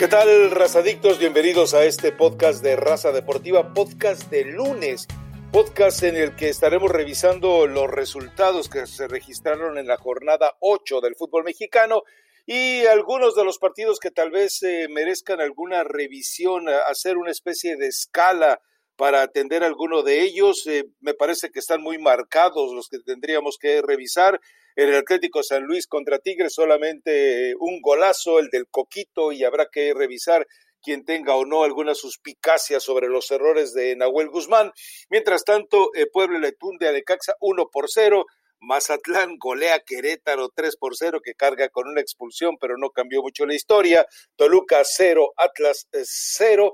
¿Qué tal, razadictos? Bienvenidos a este podcast de Raza Deportiva, podcast de lunes, podcast en el que estaremos revisando los resultados que se registraron en la jornada 8 del fútbol mexicano y algunos de los partidos que tal vez eh, merezcan alguna revisión, hacer una especie de escala para atender alguno de ellos. Eh, me parece que están muy marcados los que tendríamos que revisar el Atlético San Luis contra Tigres, solamente un golazo, el del Coquito, y habrá que revisar quien tenga o no alguna suspicacia sobre los errores de Nahuel Guzmán. Mientras tanto, el Pueblo le tunde a Necaxa 1 por 0. Mazatlán golea Querétaro 3 por 0, que carga con una expulsión, pero no cambió mucho la historia. Toluca 0, Atlas 0.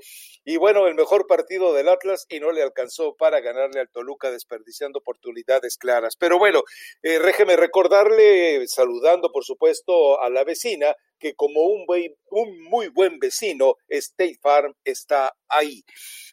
Y bueno, el mejor partido del Atlas y no le alcanzó para ganarle al Toluca desperdiciando oportunidades claras. Pero bueno, eh, recordarle, saludando por supuesto a la vecina, que como un, un muy buen vecino, State Farm está ahí.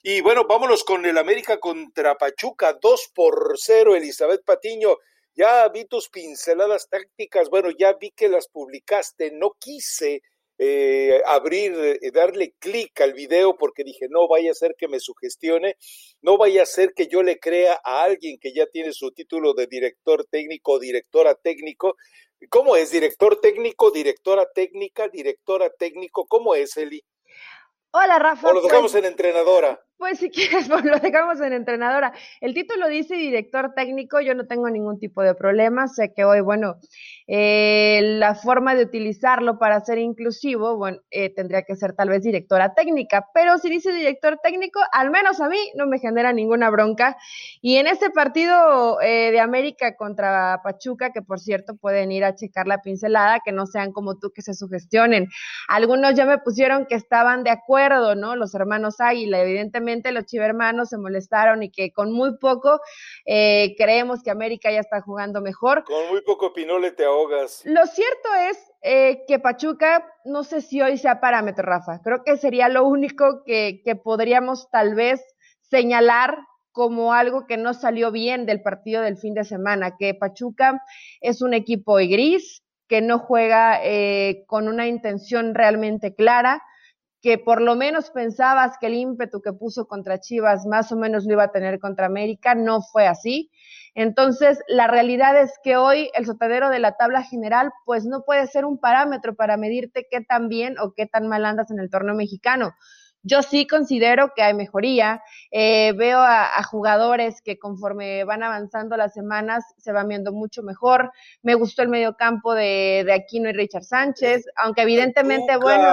Y bueno, vámonos con el América contra Pachuca, 2 por 0, Elizabeth Patiño. Ya vi tus pinceladas tácticas, bueno, ya vi que las publicaste, no quise eh, abrir, eh, darle clic al video porque dije, no vaya a ser que me sugestione, no vaya a ser que yo le crea a alguien que ya tiene su título de director técnico, directora técnico. ¿Cómo es? ¿Director técnico, directora técnica, directora técnico? ¿Cómo es, Eli? Hola, Rafa. O lo dejamos pues en entrenadora. Pues si quieres, pues lo dejamos en entrenadora. El título dice director técnico, yo no tengo ningún tipo de problema, sé que hoy, bueno, eh, la forma de utilizarlo para ser inclusivo, bueno, eh, tendría que ser tal vez directora técnica, pero si dice director técnico, al menos a mí no me genera ninguna bronca. Y en este partido eh, de América contra Pachuca, que por cierto pueden ir a checar la pincelada, que no sean como tú que se sugestionen. Algunos ya me pusieron que estaban de acuerdo, ¿no? Los hermanos Águila, evidentemente los chivermanos se molestaron y que con muy poco eh, creemos que América ya está jugando mejor. Con muy poco pinole te ahogas. Lo cierto es eh, que Pachuca, no sé si hoy sea parámetro, Rafa. Creo que sería lo único que, que podríamos tal vez señalar como algo que no salió bien del partido del fin de semana, que Pachuca es un equipo gris, que no juega eh, con una intención realmente clara, que por lo menos pensabas que el ímpetu que puso contra Chivas más o menos lo iba a tener contra América, no fue así. Entonces, la realidad es que hoy el sotadero de la tabla general, pues no puede ser un parámetro para medirte qué tan bien o qué tan mal andas en el torneo mexicano. Yo sí considero que hay mejoría. Eh, veo a, jugadores que conforme van avanzando las semanas se van viendo mucho mejor. Me gustó el mediocampo de, de Aquino y Richard Sánchez, aunque evidentemente, bueno,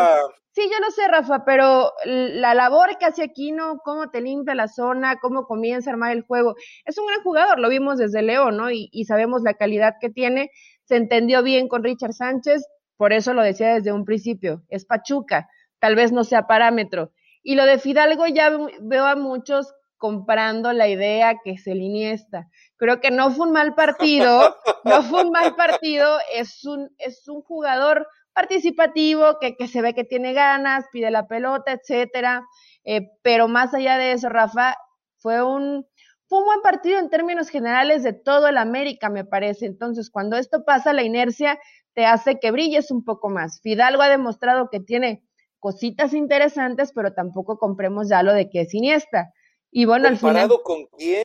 Sí, yo lo sé, Rafa, pero la labor que hace Aquino, cómo te limpia la zona, cómo comienza a armar el juego, es un gran jugador, lo vimos desde León, ¿no? Y, y sabemos la calidad que tiene, se entendió bien con Richard Sánchez, por eso lo decía desde un principio, es Pachuca, tal vez no sea parámetro. Y lo de Fidalgo ya veo a muchos comprando la idea que es el Iniesta. Creo que no fue un mal partido, no fue un mal partido, es un, es un jugador participativo, que, que se ve que tiene ganas, pide la pelota, etcétera. Eh, pero más allá de eso, Rafa, fue un, fue un buen partido en términos generales de todo el América, me parece. Entonces, cuando esto pasa, la inercia te hace que brilles un poco más. Fidalgo ha demostrado que tiene cositas interesantes, pero tampoco compremos ya lo de que es Iniesta. Y bueno, al final. con quién?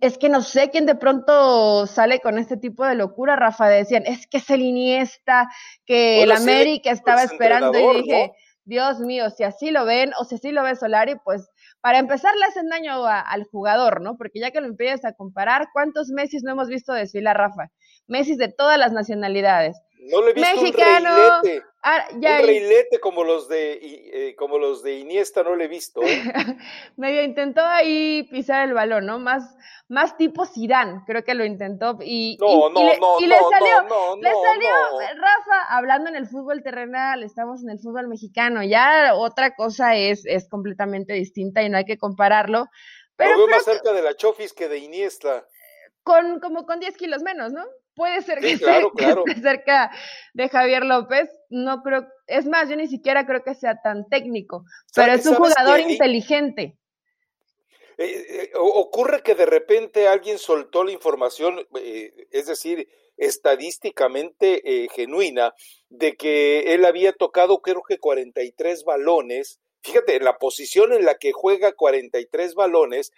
es que no sé quién de pronto sale con este tipo de locura, Rafa, decían, es que es el Iniesta, que el América estaba esperando y dije, Dios mío, si así lo ven o si así lo ve Solari, pues para empezar le hacen daño al jugador, ¿no? Porque ya que lo empiezas a comparar, ¿cuántos Messi no hemos visto desfilar, Rafa? Messi de todas las nacionalidades. No le he visto Mexicano, un reilete, ah, ya, un reilete como los de eh, como los de Iniesta no le he visto. ¿eh? Medio intentó ahí pisar el balón, ¿no? Más más tipo Zidane, creo que lo intentó y, no, no, le, no, y le salió, le salió, Rafa, hablando en el fútbol terrenal, estamos en el fútbol mexicano, ya otra cosa es, es completamente distinta y no hay que compararlo. Pero lo veo más cerca de la Chofis que de Iniesta. Con, como con 10 kilos menos, ¿no? Puede ser que, esté, cerca de Javier López, no creo, es más, yo ni siquiera creo que sea tan técnico, pero es un jugador inteligente. Eh, eh, ocurre que de repente alguien soltó la información, eh, es decir, estadísticamente genuina de que él había tocado creo que 43 balones, fíjate, la posición en la que juega 43 balones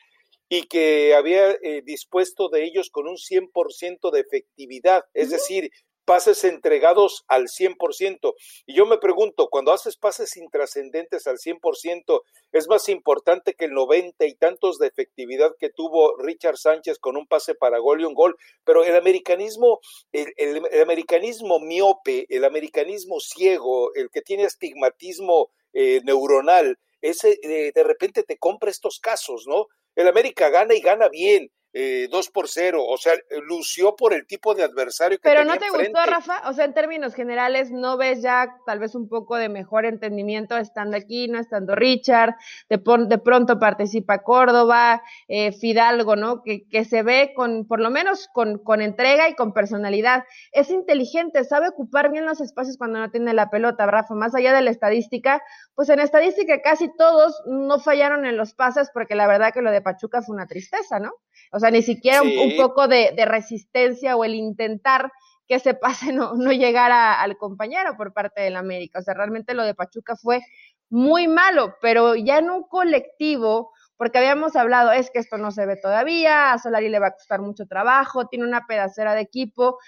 y que había eh, dispuesto de ellos con un 100% de efectividad, es decir, pases entregados al 100%. Y yo me pregunto, cuando haces pases intrascendentes al 100%, es más importante que el 90 y tantos de efectividad que tuvo Richard Sánchez con un pase para gol y un gol. Pero el americanismo, el, americanismo miope, el americanismo ciego, el que tiene astigmatismo eh, neuronal, ese eh, de repente te compra estos casos, ¿no? El América gana y gana bien eh, 2 por 0, o sea, lució por el tipo de adversario que Pero no te gustó, Rafa, o sea, en términos generales, ¿no ves ya tal vez un poco de mejor entendimiento estando aquí, no estando Richard? De, de pronto participa Córdoba, eh, Fidalgo, ¿no? Que, que se ve con, por lo menos con, con entrega y con personalidad. Es inteligente, sabe ocupar bien los espacios cuando no tiene la pelota, Rafa, más allá de la estadística, pues en estadística casi todos no fallaron en los pases porque la verdad que lo de Pachuca fue una tristeza, ¿no? O sea, ni siquiera un, poco de, resistencia o el intentar que ese pase no, no llegara al compañero por parte del América. O sea, realmente lo de Pachuca fue muy malo, pero ya en un colectivo, porque habíamos hablado, es que esto no se ve todavía, a Solari le va a costar mucho trabajo, tiene una pedacera de equipo.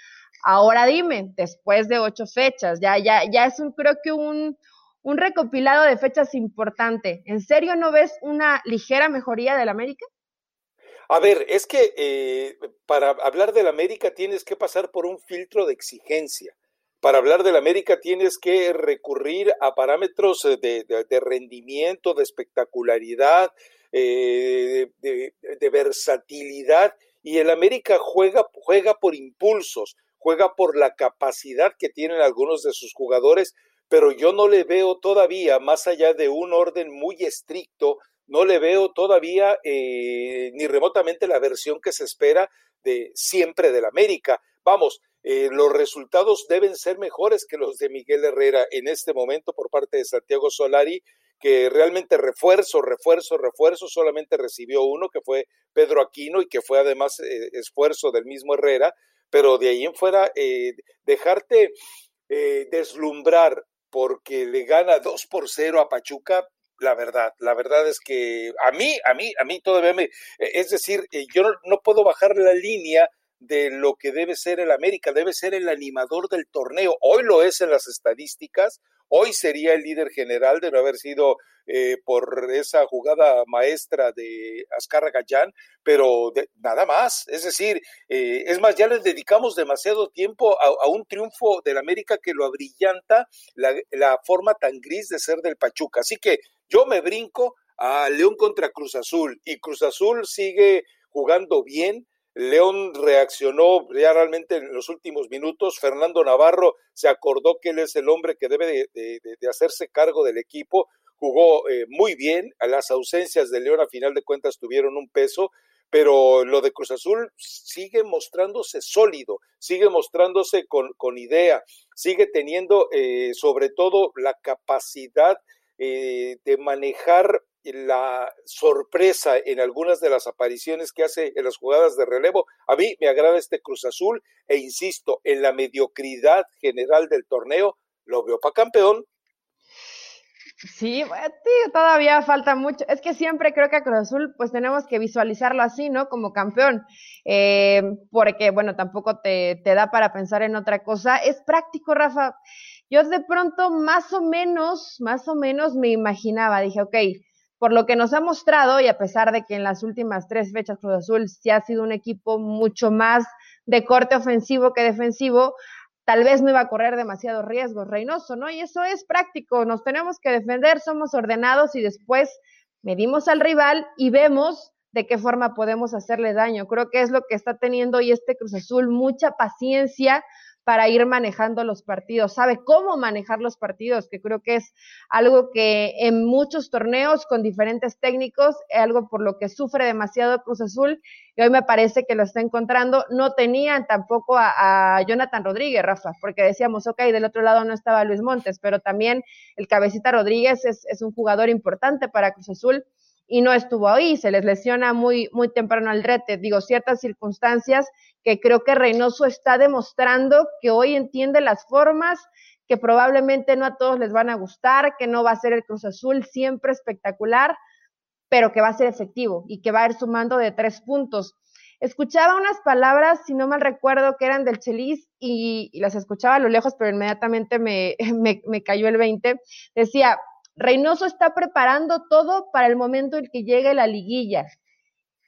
Ahora dime, después de ocho fechas, ya, ya, ya es un, creo que un, un recopilado de fechas importante. ¿En serio no ves una ligera mejoría del América? A ver, es que eh, para hablar del América tienes que pasar por un filtro de exigencia. Para hablar del América tienes que recurrir a parámetros eh, de, rendimiento, de espectacularidad, eh, de, versatilidad. Y el América juega, juega por impulsos, juega por la capacidad que tienen algunos de sus jugadores, pero yo no le veo todavía, más allá de un orden muy estricto, no le veo todavía eh, ni remotamente la versión que se espera de siempre del América. Vamos, eh, los resultados deben ser mejores que los de Miguel Herrera en este momento por parte de Santiago Solari, que realmente refuerzo, refuerzo, refuerzo, solamente recibió uno, que fue Pedro Aquino, y que fue además eh, esfuerzo del mismo Herrera, pero de ahí en fuera, dejarte deslumbrar porque le gana 2 por 0 a Pachuca, la verdad. La verdad es que a mí, a mí, a mí todavía me, es decir, eh, yo no, puedo bajar la línea de lo que debe ser el América, debe ser el animador del torneo. Hoy lo es en las estadísticas, hoy sería el líder general de no haber sido eh, por esa jugada maestra de Azcarra Gallán, pero nada más. Es decir, eh, es más, ya les dedicamos demasiado tiempo a, un triunfo del América que lo abrillanta la, la forma tan gris de ser del Pachuca. Así que yo me brinco a León contra Cruz Azul y Cruz Azul sigue jugando bien. León reaccionó ya realmente en los últimos minutos. Fernando Navarro se acordó que él es el hombre que debe de, hacerse cargo del equipo. Jugó eh, muy bien. A las ausencias de León a final de cuentas tuvieron un peso, pero lo de Cruz Azul sigue mostrándose sólido, sigue mostrándose con, con idea, sigue teniendo eh, sobre todo la capacidad eh, de manejar la sorpresa en algunas de las apariciones que hace en las jugadas de relevo. A mí me agrada este Cruz Azul e insisto, en la mediocridad general del torneo, lo veo para campeón. Sí, todavía falta mucho. Es que siempre creo que a Cruz Azul pues tenemos que visualizarlo así, ¿no? Como campeón. Eh, porque, bueno, tampoco te, te da para pensar en otra cosa. Es práctico, Rafa yo de pronto más o menos, más o menos me imaginaba, dije, ok, por lo que nos ha mostrado y a pesar de que en las últimas tres fechas Cruz Azul sí ha sido un equipo mucho más de corte ofensivo que defensivo, tal vez no iba a correr demasiados riesgos Reynoso, ¿no? Y eso es práctico, nos tenemos que defender, somos ordenados y después medimos al rival y vemos de qué forma podemos hacerle daño. Creo que es lo que está teniendo hoy este Cruz Azul, mucha paciencia, para ir manejando los partidos, sabe cómo manejar los partidos, que creo que es algo que en muchos torneos con diferentes técnicos, es algo por lo que sufre demasiado Cruz Azul y hoy me parece que lo está encontrando. No tenían tampoco a, Jonathan Rodríguez, Rafa, porque decíamos, ok, del otro lado no estaba Luis Montes, pero también el cabecita Rodríguez es un jugador importante para Cruz Azul y no estuvo ahí, se les lesiona muy, muy temprano al rete, digo, ciertas circunstancias que creo que Reynoso está demostrando que hoy entiende las formas, que probablemente no a todos les van a gustar, que no va a ser el Cruz Azul siempre espectacular, pero que va a ser efectivo y que va a ir sumando de tres puntos. Escuchaba unas palabras, si no mal recuerdo, que eran del Chelis y, las escuchaba a lo lejos, pero inmediatamente me, me, me cayó el 20. Decía, Reynoso está preparando todo para el momento en que llegue la liguilla.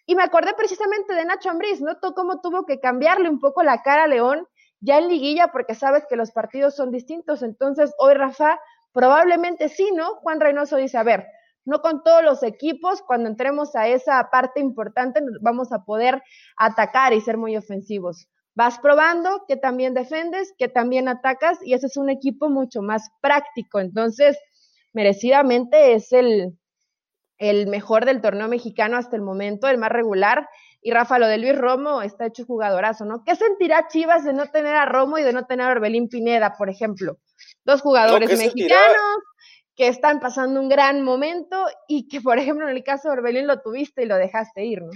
Y me acordé precisamente de Nacho Ambriz, ¿no? Cómo tuvo que cambiarle un poco la cara a León ya en liguilla porque sabes que los partidos son distintos. Entonces, hoy Rafa, probablemente sí, ¿no? Juan Reynoso dice, a ver, no con todos los equipos, cuando entremos a esa parte importante vamos a poder atacar y ser muy ofensivos. Vas probando que también defendes, que también atacas y ese es un equipo mucho más práctico. Entonces, merecidamente es el, el mejor del torneo mexicano hasta el momento, el más regular. Y Rafa, lo de Luis Romo está hecho jugadorazo, ¿no? ¿Qué sentirá Chivas de no tener a Romo y de no tener a Orbelín Pineda, por ejemplo? Dos jugadores mexicanos que están pasando un gran momento y que, por ejemplo, en el caso de Orbelín lo tuviste y lo dejaste ir, ¿no?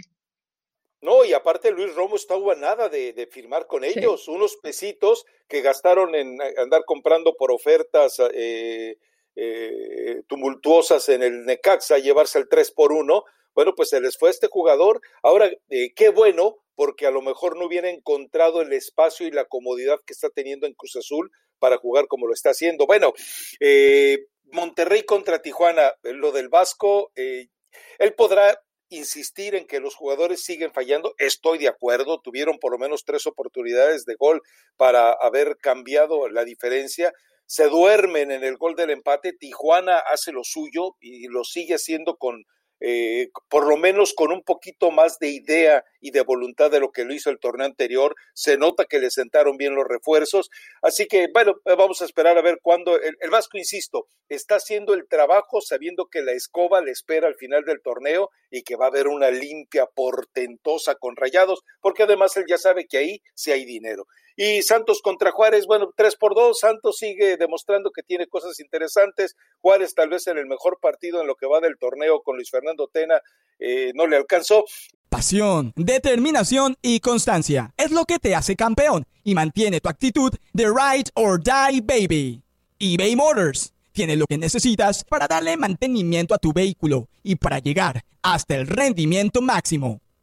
No, y aparte Luis Romo estaba a nada de, firmar con ellos, unos pesitos que gastaron en andar comprando por ofertas eh, eh, tumultuosas en el Necaxa, llevarse el 3 por 1. Bueno, pues se les fue este jugador. Ahora, eh, qué bueno, porque a lo mejor no hubiera encontrado el espacio y la comodidad que está teniendo en Cruz Azul para jugar como lo está haciendo. Bueno, eh, Monterrey contra Tijuana, lo del Vasco, él podrá insistir en que los jugadores siguen fallando, estoy de acuerdo, tuvieron por lo menos tres oportunidades de gol para haber cambiado la diferencia, se duermen en el gol del empate, Tijuana hace lo suyo y lo sigue haciendo con eh, por lo menos con un poquito más de idea y de voluntad de lo que lo hizo el torneo anterior. Se nota que le sentaron bien los refuerzos. Así que, bueno, vamos a esperar a ver cuándo. El, el, Vasco, insisto, está haciendo el trabajo sabiendo que la escoba le espera al final del torneo y que va a haber una limpia portentosa con rayados, porque además él ya sabe que ahí sí hay dinero. Y Santos contra Juárez, bueno, tres por dos. Santos sigue demostrando que tiene cosas interesantes. Juárez tal vez en el mejor partido en lo que va del torneo con Luis Fernando Tena eh, no le alcanzó. Pasión, determinación y constancia es lo que te hace campeón y mantiene tu actitud de ride or die baby. eBay Motors tiene lo que necesitas para darle mantenimiento a tu vehículo y para llegar hasta el rendimiento máximo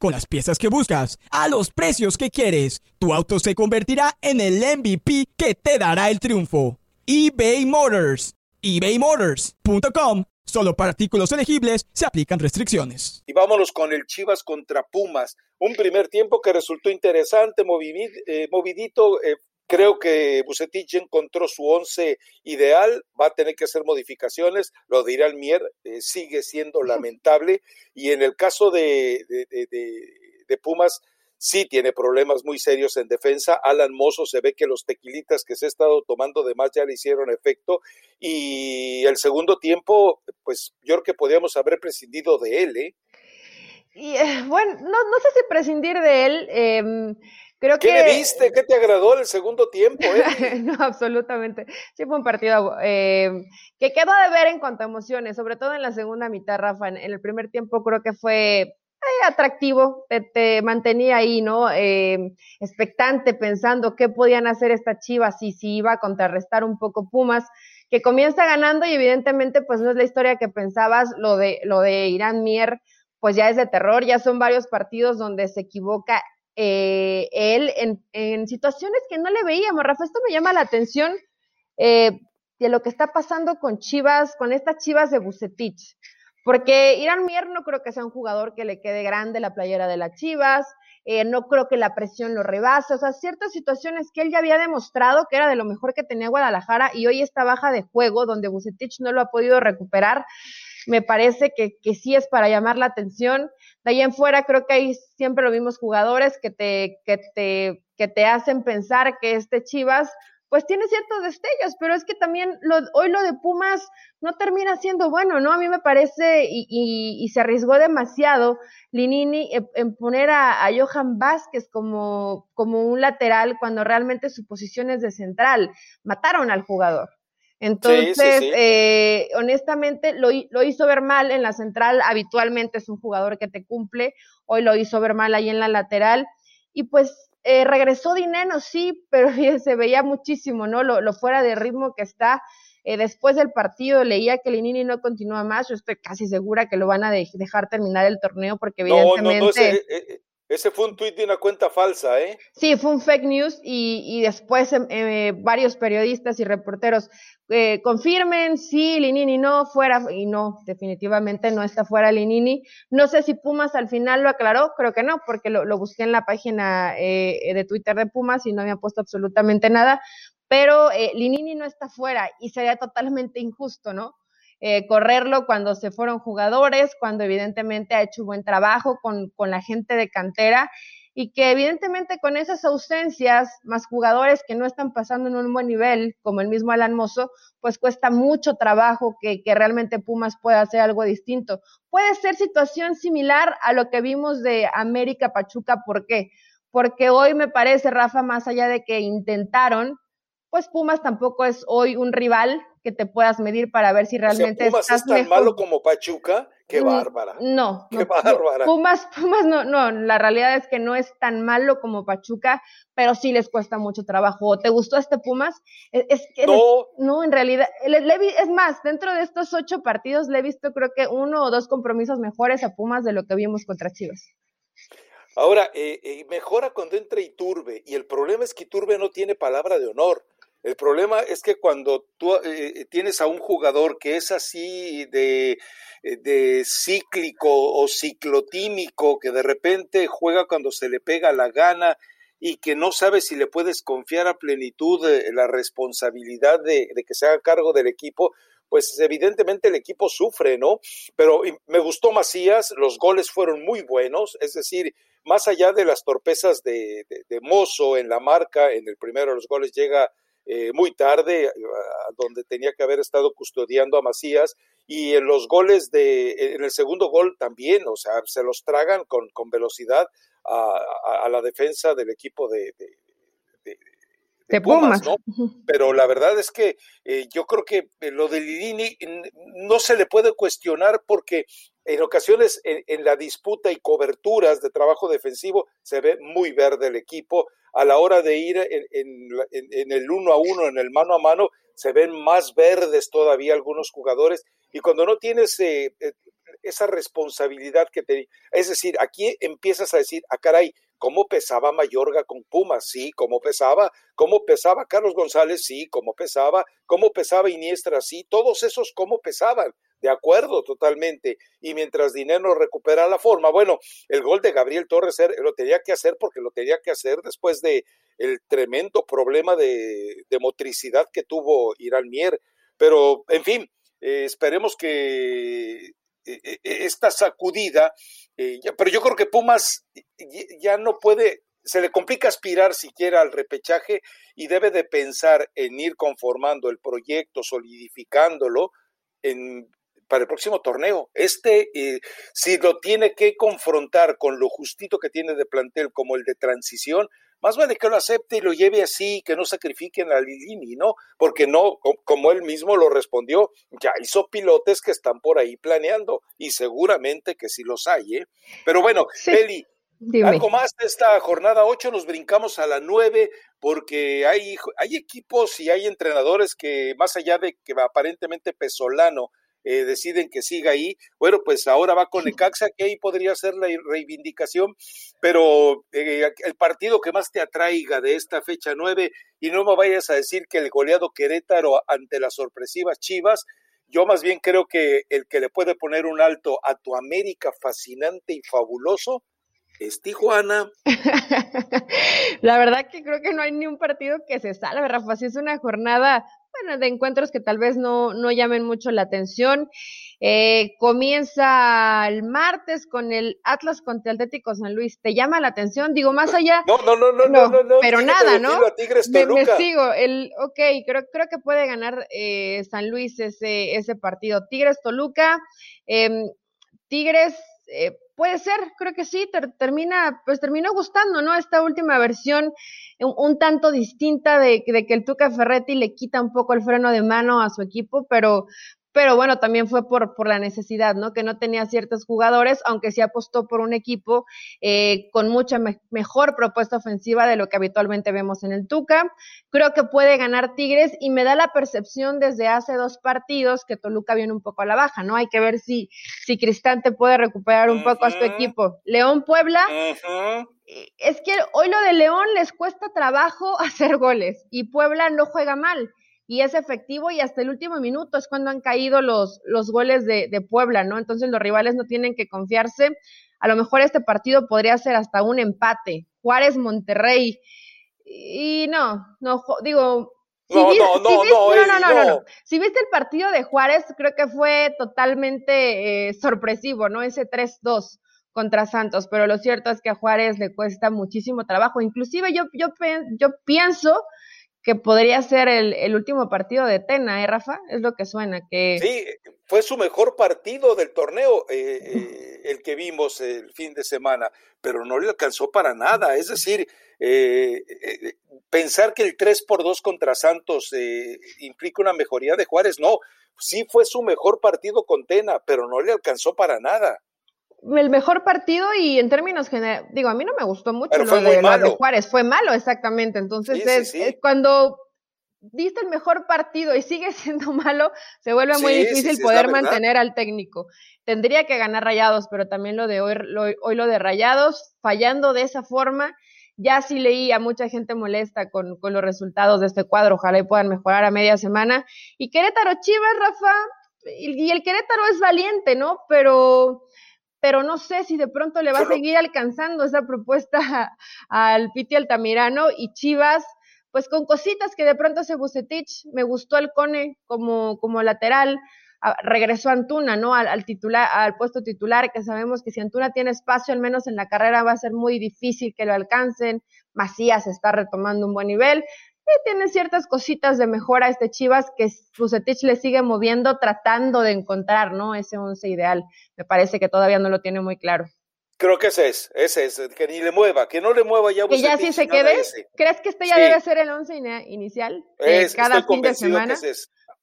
con las piezas que buscas, a los precios que quieres. Tu auto se convertirá en el MVP que te dará el triunfo. eBay Motors. ebaymotors.com. Solo para artículos elegibles se aplican restricciones. Y vámonos con el Chivas contra Pumas. Un primer tiempo que resultó interesante, eh, movidito, eh, Creo que Bucetich encontró su once ideal, va a tener que hacer modificaciones, lo dirá el Mier, eh, sigue siendo lamentable, y en el caso de, de, Pumas, sí tiene problemas muy serios en defensa. Alan Mozo se ve que los tequilitas que se ha estado tomando de más ya le hicieron efecto. Y el segundo tiempo, pues yo creo que podríamos haber prescindido de él, ¿eh? Y, eh, bueno, no, no sé si prescindir de él. Eh, Creo ¿Qué que... le viste? ¿Qué te agradó el segundo tiempo? Eh? no, absolutamente. Sí fue un partido eh, que quedó de ver en cuanto a emociones, sobre todo en la segunda mitad, Rafa. En, el primer tiempo creo que fue eh, atractivo, te, mantenía ahí, ¿no? Eh, expectante, pensando qué podían hacer esta chivas y si iba a contrarrestar un poco Pumas, que comienza ganando y evidentemente pues no es la historia que pensabas, lo de, lo de Irán Mier pues ya es de terror, ya son varios partidos donde se equivoca eh, él en, situaciones que no le veíamos. Rafa, esto me llama la atención eh, de lo que está pasando con Chivas, con estas Chivas de Bucetich. Porque Irán Mier no creo que sea un jugador que le quede grande la playera de las Chivas, eh, no creo que la presión lo rebase, o sea, ciertas situaciones que él ya había demostrado que era de lo mejor que tenía Guadalajara y hoy esta baja de juego donde Bucetich no lo ha podido recuperar, me parece que, que sí es para llamar la atención. De ahí en fuera creo que hay siempre los mismos jugadores que te, que te, que te hacen pensar que este Chivas pues tiene ciertos destellos, pero es que también lo, hoy lo de Pumas no termina siendo bueno, ¿no? A mí me parece, y, y, se arriesgó demasiado Linini en, poner a, a, Johan Vázquez como, como un lateral cuando realmente su posición es de central. Mataron al jugador. Entonces, Eh, honestamente, lo, lo, hizo ver mal en la central. Habitualmente es un jugador que te cumple. Hoy lo hizo ver mal ahí en la lateral. Y pues eh, regresó Dineno, sí, pero se veía muchísimo, ¿no? Lo, lo fuera de ritmo que está. Eh, después del partido leía que Linini no continúa más. Yo estoy casi segura que lo van a dejar terminar el torneo porque evidentemente. Eh, ese, fue un tuit de una cuenta falsa, ¿eh? Sí, fue un fake news y, y después eh, varios periodistas y reporteros eh, confirmen si Linini no fuera, y no, definitivamente no está fuera Linini. No sé si Pumas al final lo aclaró, creo que no, porque lo, busqué en la página eh, de Twitter de Pumas y no había puesto absolutamente nada, pero eh, Linini no está fuera y sería totalmente injusto, ¿no? Eh, correrlo cuando se fueron jugadores, cuando evidentemente ha hecho buen trabajo con, con la gente de cantera y que evidentemente con esas ausencias, más jugadores que no están pasando en un buen nivel, como el mismo Alan Mozo, pues cuesta mucho trabajo que, que realmente Pumas pueda hacer algo distinto. Puede ser situación similar a lo que vimos de América Pachuca, ¿por qué? Porque hoy me parece, Rafa, más allá de que intentaron, pues Pumas tampoco es hoy un rival que te puedas medir para ver si realmente o Pumas es tan malo como Pachuca, qué mm, bárbara. No, qué bárbara. Pumas, Pumas no, no, la realidad es que no es tan malo como Pachuca, pero sí les cuesta mucho trabajo. ¿Te gustó este Pumas? Es, que no, no, en realidad, es más, dentro de estos ocho partidos le he visto creo que uno o dos compromisos mejores a Pumas de lo que vimos contra Chivas. Ahora, eh, eh, mejora cuando entra Iturbe, y el problema es que Iturbe no tiene palabra de honor. El problema es que cuando tú eh, eh, tienes a un jugador que es así de, eh, de, cíclico o ciclotímico, que de repente juega cuando se le pega la gana y que no sabe si le puedes confiar a plenitud la responsabilidad de, de que se haga cargo del equipo, pues evidentemente el equipo sufre, ¿no? Pero me gustó Macías, los goles fueron muy buenos, es decir, más allá de las torpezas de, de, de Mozo en la marca, en el primero de los goles llega eh, muy tarde, donde tenía que haber estado custodiando a Macías, y en los goles de, en el segundo gol también, o sea, se los tragan con, con velocidad a, la defensa del equipo de, de, Pumas, ¿no? Pero la verdad es que eh, yo creo que eh, lo de Lilini no se le puede cuestionar porque en ocasiones en, la disputa y coberturas de trabajo defensivo se ve muy verde el equipo. A la hora de ir en, el uno a uno, en el mano a mano, se ven más verdes todavía algunos jugadores. Y cuando no tienes eh, eh, esa responsabilidad que te... Es decir, aquí empiezas a decir, ah, caray, ¿cómo pesaba Mayorga con Pumas? Sí, ¿cómo pesaba? ¿Cómo pesaba Carlos González? Sí, ¿cómo pesaba? ¿Cómo pesaba Iniestra? Sí, todos esos, ¿cómo pesaban? De acuerdo totalmente. Y mientras Dinero recupera la forma, bueno, el gol de Gabriel Torres lo tenía que hacer porque lo tenía que hacer después de el tremendo problema de, motricidad que tuvo Irán Mier. Pero, en fin, eh, esperemos que eh, eh, esta sacudida, pero yo creo que Pumas ya no puede, se le complica aspirar siquiera al repechaje y debe de pensar en ir conformando el proyecto, solidificándolo en para el próximo torneo. Este, eh, si lo tiene que confrontar con lo justito que tiene de plantel como el de transición, más vale que lo acepte y lo lleve así, que no sacrifiquen a Lilini, ¿no? Porque no, como él mismo lo respondió, ya hizo pilotes que están por ahí planeando y seguramente que sí los hay, ¿eh? Pero bueno, Eli, Algo más de esta jornada 8, nos brincamos a la 9 porque hay, hay equipos y hay entrenadores que más allá de que aparentemente Pesolano eh, deciden que siga ahí. Bueno, pues ahora va con Necaxa, que ahí podría ser la reivindicación, pero eh, el partido que más te atraiga de esta fecha nueve, y no me vayas a decir que el goleado Querétaro ante las sorpresivas Chivas, yo más bien creo que el que le puede poner un alto a tu América fascinante y fabuloso es Tijuana. la verdad que creo que no hay ni un partido que se salve, Rafa. Si es una jornada bueno, de encuentros que tal vez no, no llamen mucho la atención. Eh, comienza el martes con el Atlas contra el Atlético San Luis. ¿Te llama la atención? Digo, más allá. No, no, no, no, no, no, pero nada, ¿no? Me, me, sigo. El, ok, creo, creo que puede ganar eh, San Luis ese, ese partido. Tigres Toluca. Eh, Tigres eh, puede ser, creo que sí, termina, pues terminó gustando, ¿no? Esta última versión un, tanto distinta de, de, que el Tuca Ferretti le quita un poco el freno de mano a su equipo, pero, pero bueno, también fue por, por la necesidad, ¿no? Que no tenía ciertos jugadores, aunque sí apostó por un equipo eh, con mucha mejor propuesta ofensiva de lo que habitualmente vemos en el Tuca. Creo que puede ganar Tigres y me da la percepción desde hace dos partidos que Toluca viene un poco a la baja, ¿no? Hay que ver si, si Cristante puede recuperar un poco a su equipo. León Puebla. Es que hoy lo de León les cuesta trabajo hacer goles y Puebla no juega mal y es efectivo y hasta el último minuto es cuando han caído los, los goles de, de, Puebla, ¿no? Entonces los rivales no tienen que confiarse. A lo mejor este partido podría ser hasta un empate. Juárez, Monterrey. Y no, no, digo... no, no, no, no, no, no, Si viste el partido de Juárez, creo que fue totalmente eh, sorpresivo, ¿no? Ese 3-2 contra Santos, pero lo cierto es que a Juárez le cuesta muchísimo trabajo. Inclusive yo, yo, yo pienso que podría ser el, último partido de Tena, ¿eh, Rafa? Es lo que suena. que Sí, fue su mejor partido del torneo, eh, eh, el que vimos el fin de semana, pero no le alcanzó para nada. Es decir, eh, pensar que el 3 por 2 contra Santos implica una mejoría de Juárez, no. Sí fue su mejor partido con Tena, pero no le alcanzó para nada el mejor partido y en términos generales, digo, a mí no me gustó mucho lo de, Juárez, fue malo exactamente, entonces es, cuando diste el mejor partido y sigue siendo malo, se vuelve muy difícil poder mantener al técnico. Tendría que ganar Rayados, pero también lo de hoy lo, hoy lo de Rayados, fallando de esa forma, ya sí leí a mucha gente molesta con, con los resultados de este cuadro, ojalá y puedan mejorar a media semana. Y Querétaro Chivas, Rafa, y el Querétaro es valiente, ¿no? Pero pero no sé si de pronto le va a seguir alcanzando esa propuesta al Piti Altamirano y Chivas, pues con cositas que de pronto se Bucetich, me gustó el Cone como, como lateral, regresó Antuna, ¿no? Al, titular, al puesto titular, que sabemos que si Antuna tiene espacio, al menos en la carrera, va a ser muy difícil que lo alcancen. Macías está retomando un buen nivel tiene ciertas cositas de mejora este Chivas que Bucetich le sigue moviendo, tratando de encontrar, ¿no? Ese once ideal. Me parece que todavía no lo tiene muy claro. Creo que ese es, ese es, que ni le mueva, que no le mueva ya Que ya sí se quede. ¿Crees que este ya debe ser el once inicial es, cada fin de semana?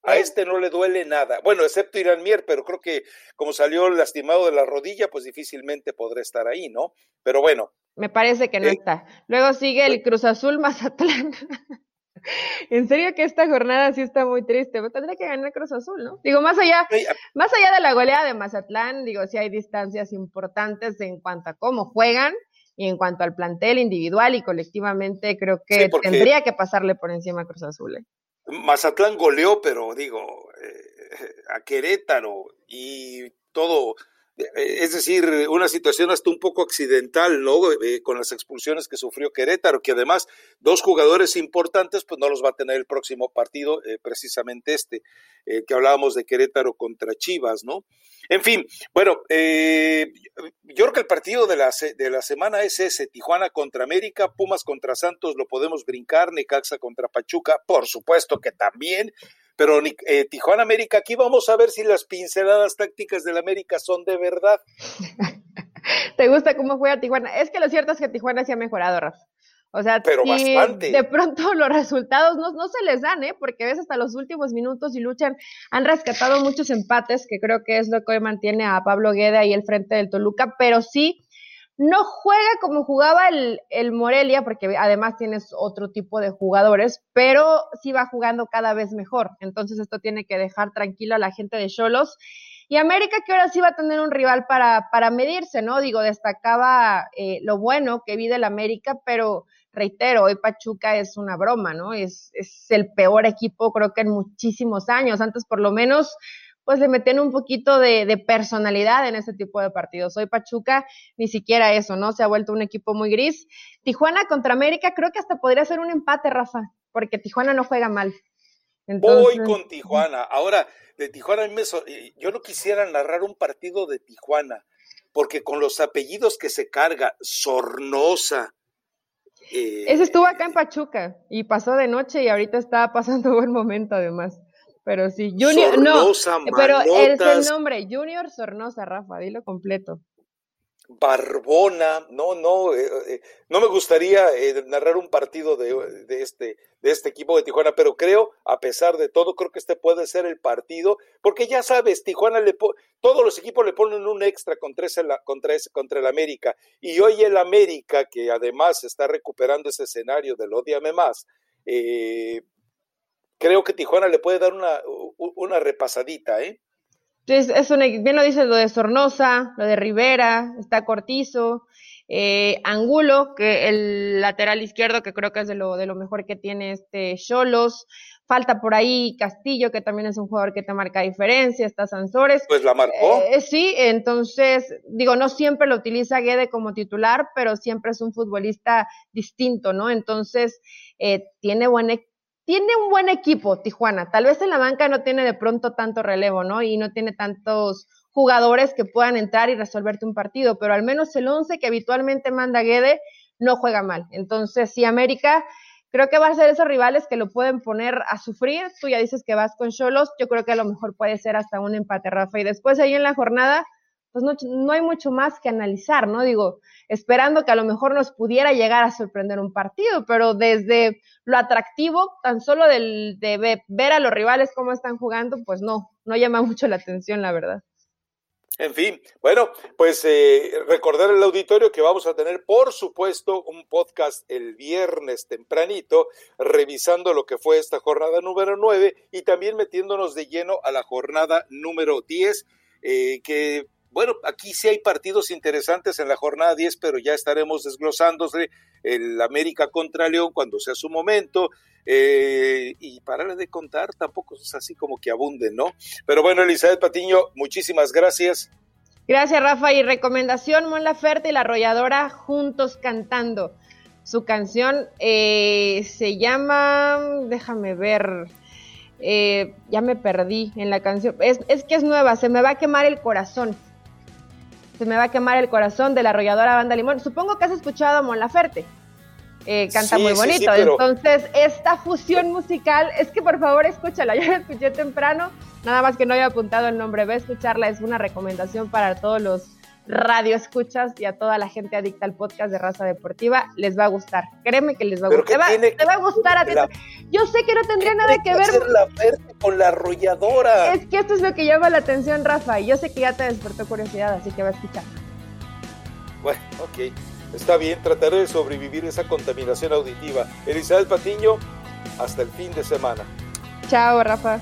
A este no le duele nada. Bueno, excepto Irán Mier, pero creo que como salió lastimado de la rodilla, pues difícilmente podrá estar ahí, ¿no? Pero bueno. Me parece que no está. Luego sigue el Cruz Azul Mazatlán. En serio que esta jornada sí está muy triste, pues tendría que ganar Cruz Azul, ¿no? Digo, más allá, más allá de la goleada de Mazatlán, digo, sí hay distancias importantes en cuanto a cómo juegan y en cuanto al plantel individual y colectivamente, creo que tendría que pasarle por encima a Cruz Azul. ¿eh? Mazatlán goleó, pero digo, eh, a Querétaro y todo es decir, una situación hasta un poco accidental, ¿no? Eh, con las expulsiones que sufrió Querétaro, que además dos jugadores importantes, pues no los va a tener el próximo partido, eh, precisamente este, que hablábamos de Querétaro contra Chivas, ¿no? En fin, bueno, yo creo que el partido de la, de la semana es ese, Tijuana contra América, Pumas contra Santos, lo podemos brincar, Necaxa contra Pachuca, por supuesto que también, pero eh, Tijuana América, aquí vamos a ver si las pinceladas tácticas del América son de verdad. ¿Te gusta cómo juega Tijuana? Es que lo cierto es que Tijuana se ha mejorado, Rafa. O sea, Pero bastante. de pronto los resultados no, no se les dan, ¿eh? Porque ves hasta los últimos minutos y luchan. Han rescatado muchos empates, que creo que es lo que hoy mantiene a Pablo Guede ahí el frente del Toluca, pero sí no juega como jugaba el, el, Morelia, porque además tienes otro tipo de jugadores, pero sí va jugando cada vez mejor. Entonces esto tiene que dejar tranquilo a la gente de Cholos. Y América que ahora sí va a tener un rival para, para medirse, ¿no? Digo, destacaba eh, lo bueno que vi del América, pero reitero, hoy Pachuca es una broma, ¿no? Es, es el peor equipo creo que en muchísimos años. Antes por lo menos pues le meten un poquito de, personalidad en este tipo de partidos. Hoy Pachuca ni siquiera eso, ¿no? Se ha vuelto un equipo muy gris. Tijuana contra América, creo que hasta podría ser un empate, Rafa, porque Tijuana no juega mal. Voy con Tijuana. Ahora, de Tijuana, yo no quisiera narrar un partido de Tijuana, porque con los apellidos que se carga, Sornosa. Eh, Ese estuvo acá en Pachuca y pasó de noche y ahorita está pasando buen momento además. Pero sí, Junior, Sornosa, no, pero es el nombre, Junior Sornosa, Rafa, dilo completo. Barbona, no, no, eh, eh, no me gustaría eh, narrar un partido de, de, este, de este equipo de Tijuana, pero creo, a pesar de todo, creo que este puede ser el partido, porque ya sabes, Tijuana le todos los equipos le ponen un extra contra, ese, contra, ese, contra el América, y hoy el América, que además está recuperando ese escenario del odiame más, creo que Tijuana le puede dar una, una repasadita, ¿eh? es bien lo dices lo de Sornosa, lo de Rivera, está Cortizo, eh, Angulo, que el lateral izquierdo, que creo que es de lo, de lo mejor que tiene este Cholos. Falta por ahí Castillo, que también es un jugador que te marca diferencia, está Sansores. Pues la marcó. Eh, sí, entonces, digo, no siempre lo utiliza Guede como titular, pero siempre es un futbolista distinto, ¿no? Entonces, eh, tiene buen tiene un buen equipo Tijuana. Tal vez en la banca no tiene de pronto tanto relevo, ¿no? Y no tiene tantos jugadores que puedan entrar y resolverte un partido, pero al menos el 11 que habitualmente manda Guede no juega mal. Entonces, sí, América creo que va a ser esos rivales que lo pueden poner a sufrir. Tú ya dices que vas con Cholos, yo creo que a lo mejor puede ser hasta un empate, Rafa. Y después ahí en la jornada, pues no, no hay mucho más que analizar, ¿no? Digo, esperando que a lo mejor nos pudiera llegar a sorprender un partido, pero desde lo atractivo, tan solo del, de ver a los rivales cómo están jugando, pues no, no llama mucho la atención, la verdad. En fin, bueno, pues eh, recordar al auditorio que vamos a tener, por supuesto, un podcast el viernes tempranito, revisando lo que fue esta jornada número 9 y también metiéndonos de lleno a la jornada número 10, eh, que bueno, aquí sí hay partidos interesantes en la jornada 10, pero ya estaremos desglosándose el América contra León cuando sea su momento. Eh, y para de contar, tampoco es así como que abunden, ¿no? Pero bueno, Elizabeth Patiño, muchísimas gracias. Gracias, Rafa. Y recomendación, Mon Laferte y la arrolladora juntos cantando. Su canción eh, se llama, déjame ver, eh, ya me perdí en la canción. Es, es que es nueva, se me va a quemar el corazón se me va a quemar el corazón de la arrolladora Banda Limón. Supongo que has escuchado a Mon Laferte. Eh, canta muy bonito. Entonces, esta fusión musical, es que por favor escúchala, yo la escuché temprano, nada más que no había apuntado el nombre, ve a escucharla, es una recomendación para todos los radio escuchas y a toda la gente adicta al podcast de Raza Deportiva, les va a gustar. Créeme que les va a gustar. Te va, a gustar a ti. Yo sé que no tendría nada que ver la con la arrolladora. Es que esto es lo que llama la atención, Rafa, y yo sé que ya te despertó curiosidad, así que va a escuchar. Bueno, ok. Está bien, trataré de sobrevivir esa contaminación auditiva. Elizabeth Patiño, hasta el fin de semana. Chao, Rafa.